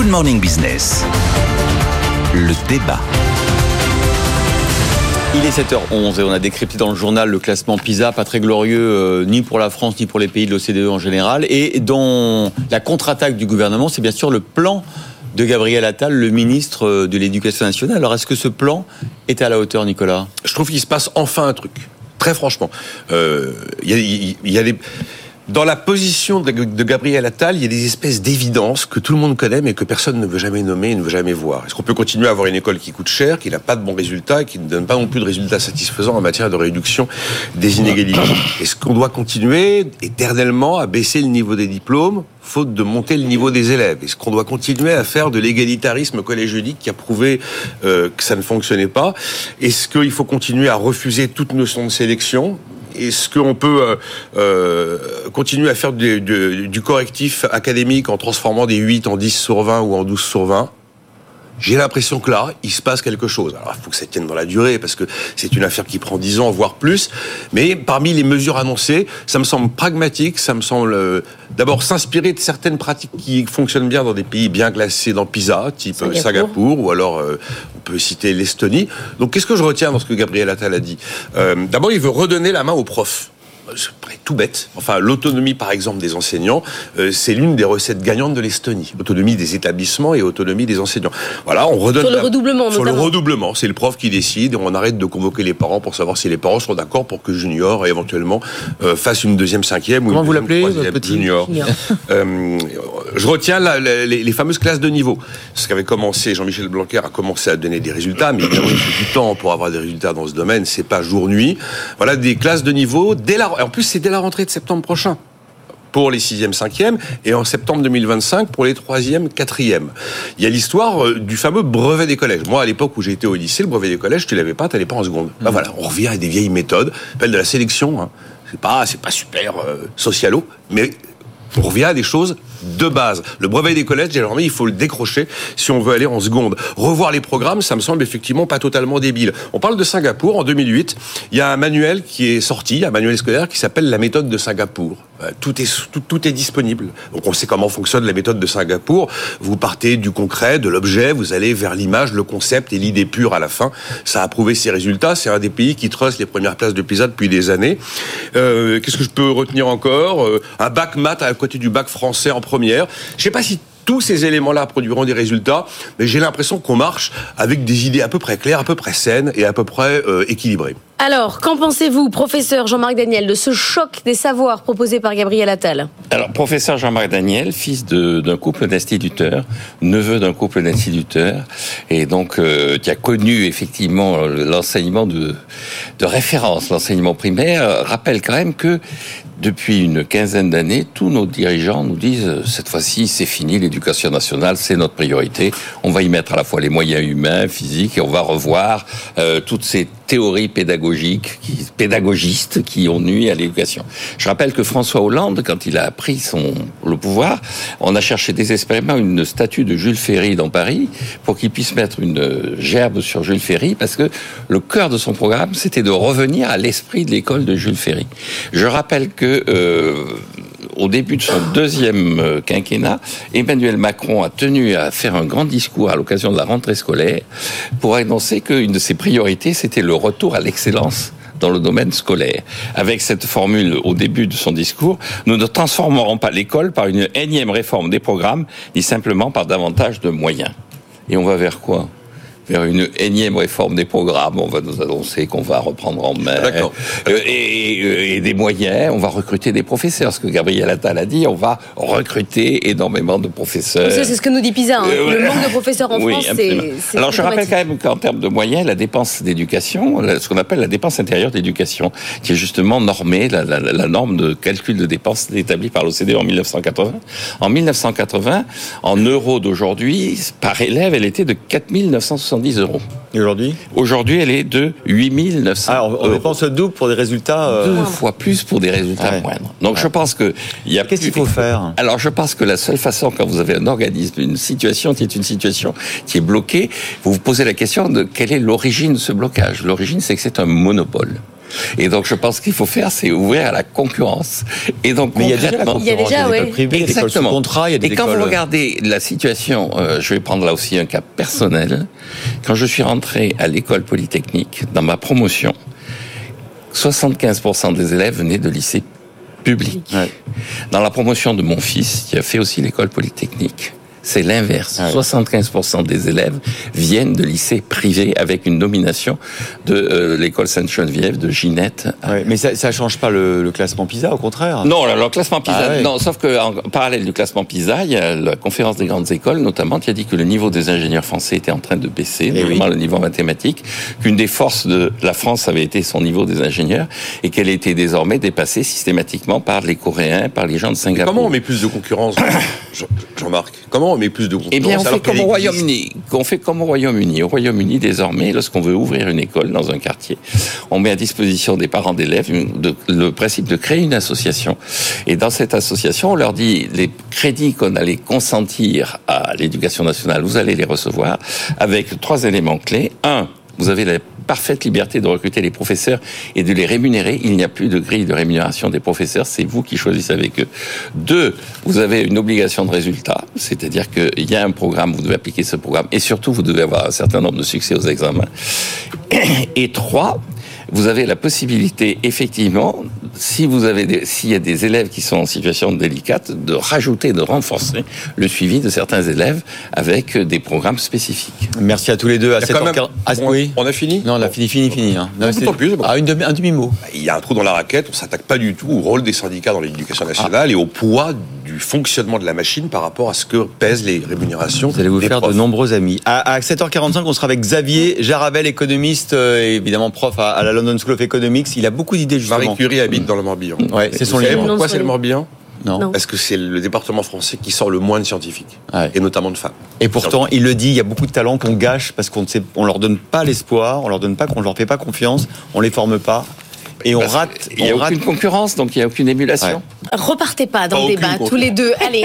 Good Morning Business. Le débat. Il est 7h11 et on a décrypté dans le journal le classement PISA, pas très glorieux euh, ni pour la France ni pour les pays de l'OCDE en général. Et dans la contre-attaque du gouvernement, c'est bien sûr le plan de Gabriel Attal, le ministre euh, de l'Éducation nationale. Alors est-ce que ce plan est à la hauteur, Nicolas? Je trouve qu'il se passe enfin un truc. Très franchement, euh, il y, y, a des dans la position de, Gabriel Attal, il y a des espèces d'évidences que tout le monde connaît, mais que personne ne veut jamais nommer, ne veut jamais voir. Est-ce qu'on peut continuer à avoir une école qui coûte cher, qui n'a pas de bons résultats, et qui ne donne pas non plus de résultats satisfaisants en matière de réduction des inégalités? Est-ce qu'on doit continuer éternellement à baisser le niveau des diplômes faute de monter le niveau des élèves? Est-ce qu'on doit continuer à faire de l'égalitarisme collège-unique qui a prouvé euh, que ça ne fonctionnait pas? Est-ce qu'il faut continuer à refuser toute notion de sélection est-ce qu'on peut euh, euh, continuer à faire du, du, correctif académique en transformant des 8 en 10 sur 20 ou en 12 sur 20 j'ai l'impression que là, il se passe quelque chose. Alors, il faut que ça tienne dans la durée, parce que c'est une affaire qui prend 10 ans, voire plus. Mais parmi les mesures annoncées, ça me semble pragmatique, ça me semble euh, d'abord s'inspirer de certaines pratiques qui fonctionnent bien dans des pays bien classés dans PISA, type Singapour, ou alors on peut citer l'Estonie. Donc qu'est-ce que je retiens dans ce que Gabriel Attal a dit? Euh, D'abord, il veut redonner la main aux profs c'est tout bête. Enfin, l'autonomie, par exemple, des enseignants, euh, c'est l'une des recettes gagnantes de l'Estonie. Autonomie des établissements et autonomie des enseignants. Voilà, on redonne. Sur le redoublement, Sur le redoublement, c'est le prof qui décide. On arrête de convoquer les parents pour savoir si les parents sont d'accord pour que Junior éventuellement euh, fasse une deuxième cinquième ou une vous l'appelez, petit Junior. euh, je retiens les, les, fameuses classes de niveau. Ce qu'avait commencé Jean-Michel Blanquer a commencé à donner des résultats, mais évidemment, il faut du temps pour avoir des résultats dans ce domaine. C'est pas jour-nuit. Voilà des classes de niveau dès la. En plus, c'est dès la rentrée de septembre prochain pour les 6e, 5e, et en septembre 2025 pour les 3e, 4e. Il y a l'histoire euh, du fameux brevet des collèges. Moi, à l'époque où j'étais au lycée, le brevet des collèges, tu l'avais pas, tu n'allais pas en seconde. Ben voilà, on revient à des vieilles méthodes, appelle de la sélection. Hein. C'est pas, c'est pas super euh, socialo, mais on revient à des choses de base. Le brevet des collèges, désormais, il faut le décrocher si on veut aller en seconde. Revoir les programmes, ça me semble effectivement pas totalement débile. On parle de Singapour en 2008. Il y a un manuel qui est sorti, un manuel scolaire qui s'appelle la méthode de Singapour. Euh, tout est, tout, est disponible. Donc on sait comment fonctionne la méthode de Singapour. Vous partez du concret, de l'objet, vous allez vers l'image, le concept et l'idée pure à la fin. Ça a prouvé ses résultats. C'est un des pays qui truste les premières places de PISA depuis des années. Euh, Qu'est-ce que je peux retenir encore? Euh, Un bac maths à côté du bac français en première. Je sais pas si tous ces éléments-là produiront des résultats, mais j'ai l'impression qu'on marche avec des idées à peu près claires, à peu près saines et à peu près équilibrées. Alors, qu'en pensez-vous, professeur Jean-Marc Daniel, de ce choc des savoirs proposé par Gabriel Attal Alors, professeur Jean-Marc Daniel, fils d'un couple d'instituteurs, neveu d'un couple d'instituteurs, et donc euh, qui a connu effectivement l'enseignement de, de référence, l'enseignement primaire, rappelle quand même que depuis une quinzaine d'années, tous nos dirigeants nous disent euh, cette fois-ci, c'est fini, l'éducation nationale, c'est notre priorité. On va y mettre à la fois les moyens humains, physiques, et on va revoir euh, toutes ces théories pédagogiques, pédagogistes qui ont nuit à l'éducation. Je rappelle que François Hollande, quand il a pris son le pouvoir, on a cherché désespérément une statue de Jules Ferry dans Paris pour qu'il puisse mettre une gerbe sur Jules Ferry, parce que le cœur de son programme, c'était de revenir à l'esprit de l'école de Jules Ferry. Je rappelle que euh, au début de son deuxième euh, quinquennat, Emmanuel Macron a tenu à faire un grand discours à l'occasion de la rentrée scolaire pour annoncer qu'une de ses priorités, c'était le retour à l'excellence dans le domaine scolaire. Avec cette formule au début de son discours, nous ne transformerons pas l'école par une énième réforme des programmes, ni simplement par davantage de moyens. Et on va vers quoi? Vers une énième réforme des programmes. On va nous annoncer qu'on va reprendre en main euh, et, euh, et, des moyens. On va recruter des professeurs. Ce que Gabriel Attal a dit, on va recruter énormément de professeurs. C'est ce que nous dit PISA. Hein. Euh, le manque de professeurs en France, c'est. Alors je rappelle quand même qu'en termes de moyens, la dépense d'éducation, ce qu'on appelle la dépense intérieure d'éducation, qui est justement normée, la, la, la, norme de calcul de dépenses établie par l'OCDE en 1980. En 1980, en euros d'aujourd'hui, par élève, elle était de 4970 euros. Et aujourd'hui Aujourd'hui, elle est de 8 900 Alors, on dépense le double pour des résultats... Euh, Deux fois plus pour des résultats moindres. Donc, je pense que... Qu'est-ce qu'il faut faire Alors, je pense que la seule façon, quand vous avez un organisme, une situation qui est une situation qui est bloquée, vous vous posez la question de quelle est l'origine de ce blocage. L'origine, c'est que c'est un monopole. Et donc, je pense qu'il faut faire, c'est ouvrir à la concurrence. Et donc, Mais il y a déjà la concrètement- Il y a concurrence, déjà, des écoles privées, des écoles sous Exactement. contrat, il y a des Et quand écoles- vous regardez la situation, euh, je vais prendre là aussi un cas personnel. Quand je suis rentré à l'école polytechnique, dans ma promotion, 75% des élèves venaient de lycées publics. Ouais. Dans la promotion de mon fils, qui a fait aussi l'école polytechnique, c'est l'inverse. Ouais. 75% des élèves viennent de lycées privés avec une domination de euh, l'école Sainte-Geneviève, de Ginette. Ouais, mais ça, ça change pas le, le classement PISA, au contraire. Non, le, le classement PISA, Ah ouais. non, sauf que en parallèle du classement PISA, il y a la conférence des grandes écoles, notamment, qui a dit que le niveau des ingénieurs français était en train de baisser, Eh notamment oui. le niveau mathématique, qu'une des forces de la France avait été son niveau des ingénieurs, et qu'elle était désormais dépassée systématiquement par les Coréens, par les gens de Mais Singapour. comment on met plus de concurrence, Jean- Jean-Marc? Comment met plus de Eh bien, on fait comme au Royaume-Uni. On fait comme au Royaume-Uni. Au Royaume-Uni, désormais, lorsqu'on veut ouvrir une école dans un quartier, on met à disposition des parents d'élèves le principe de créer une association. Et dans cette association, on leur dit les crédits qu'on allait consentir à l'éducation nationale, vous allez les recevoir avec trois éléments clés. Un, vous avez la parfaite liberté de recruter les professeurs et de les rémunérer. Il n'y a plus de grille de rémunération des professeurs, c'est vous qui choisissez avec eux. Deux, vous avez une obligation de résultat, c'est-à-dire qu'il y a un programme, vous devez appliquer ce programme, et surtout, vous devez avoir un certain nombre de succès aux examens. Et trois, vous avez la possibilité, effectivement, si vous avez des- s'il y a des élèves qui sont en situation délicate, de rajouter, de renforcer le suivi de certains élèves avec des programmes spécifiques. Merci à tous les deux. À Il y a quand 7h15. même- Ah, on, oui. on a fini Non, on a fini, fini, fini. Hein. Non, c'est- bon. Ah, une demi- un demi-mot. Il y a un trou dans la raquette, on s'attaque pas du tout au rôle des syndicats dans l'éducation nationale et au poids fonctionnement de la machine par rapport à ce que pèsent les rémunérations. Vous allez vous des faire profs. de nombreux amis. À, à 7h45, on sera avec Xavier Jaravel, économiste, euh, et évidemment prof à, à la London School of Economics. Il a beaucoup d'idées justement. Marie Curie habite dans le Morbihan. Ouais, c'est son livre. Pourquoi c'est le. Morbihan? Non. Non. Parce que c'est le département français qui sort le moins de scientifiques, Ouais. et notamment de femmes. Et pourtant, il le dit, il y a beaucoup de talents qu'on gâche parce qu'on ne sait, on leur donne pas l'espoir, on leur donne pas, qu'on leur fait pas confiance, on les forme pas, et on rate. Il n'y a on rate aucune concurrence, donc il n'y a aucune émulation. Ouais. Repartez pas dans Pas le débat, tous les deux. Allez,